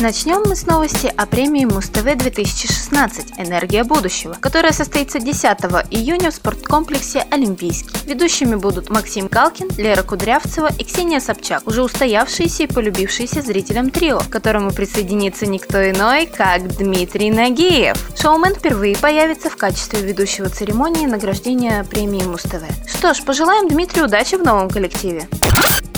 Начнем мы с новости о премии Муз-ТВ 2016 «Энергия будущего», которая состоится 10 июня в спорткомплексе «Олимпийский». Ведущими будут Максим Калкин, Лера Кудрявцева и Ксения Собчак, уже устоявшиеся и полюбившиеся зрителям трио, к которому присоединится никто иной, как Дмитрий Нагиев. Шоумен впервые появится в качестве ведущего церемонии награждения премии Муз-ТВ. Что ж, пожелаем Дмитрию удачи в новом коллективе.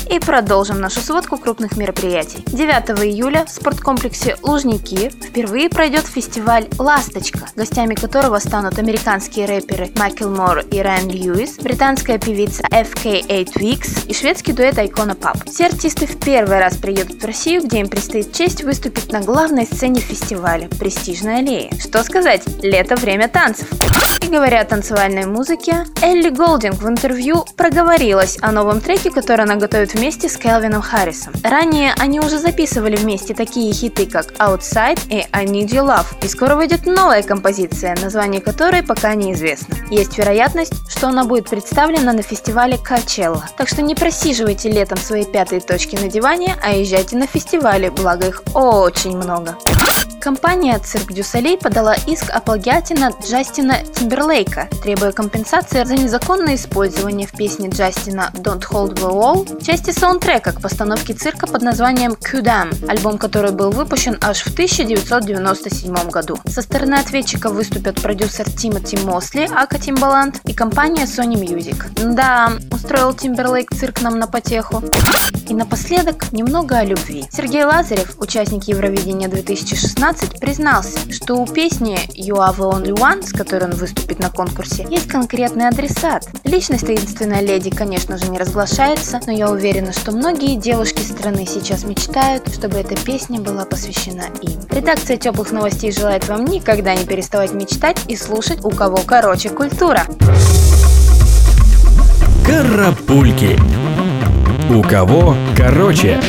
И продолжим нашу сводку крупных мероприятий. 9 июля в спорткомплексе Лужники впервые пройдет фестиваль «Ласточка», гостями которого станут американские рэперы Майкл Мор и Райан Льюис, британская певица FK8 Weeks и шведский дуэт Icona Pop. Все артисты в первый раз приедут в Россию, где им предстоит честь выступить на главной сцене фестиваля – Престижной аллее. Что сказать, лето – время танцев. И говоря о танцевальной музыке, Элли Голдинг в интервью проговорилась о новом треке, который она готовит вместе с Келвином Харрисом. Ранее они уже записывали вместе такие хиты, как Outside и I Need Your Love. И скоро выйдет новая композиция, название которой пока неизвестно. Есть вероятность, что она будет представлена на фестивале Coachella. Так что не просиживайте летом свои пятые точки на диване, а езжайте на фестивали, благо их очень много. Компания Цирк Дю подала иск о плагиате на Джастина Тимберлейка, требуя компенсации за незаконное использование в песне Джастина Don't Hold the Wall части саундтрека к постановке цирка под названием Quidam, альбом который был выпущен аж в 1997 году. Со стороны ответчика выступят продюсер Тимоти Мосли, aka Тимбаланд и компания Sony Music. Да, устроил Тимберлейк цирк нам на потеху. И напоследок немного о любви. Сергей Лазарев, участник Евровидения 2016, признался, что у песни You Are the Only One, с которой он выступит на конкурсе, есть конкретный адресат. Личность таинственной леди, конечно же, не разглашается, но я уверена, что многие девушки страны сейчас мечтают, чтобы эта песня была посвящена им. Редакция теплых новостей желает вам никогда не переставать мечтать и слушать у кого короче культура. Карапульки. У кого короче.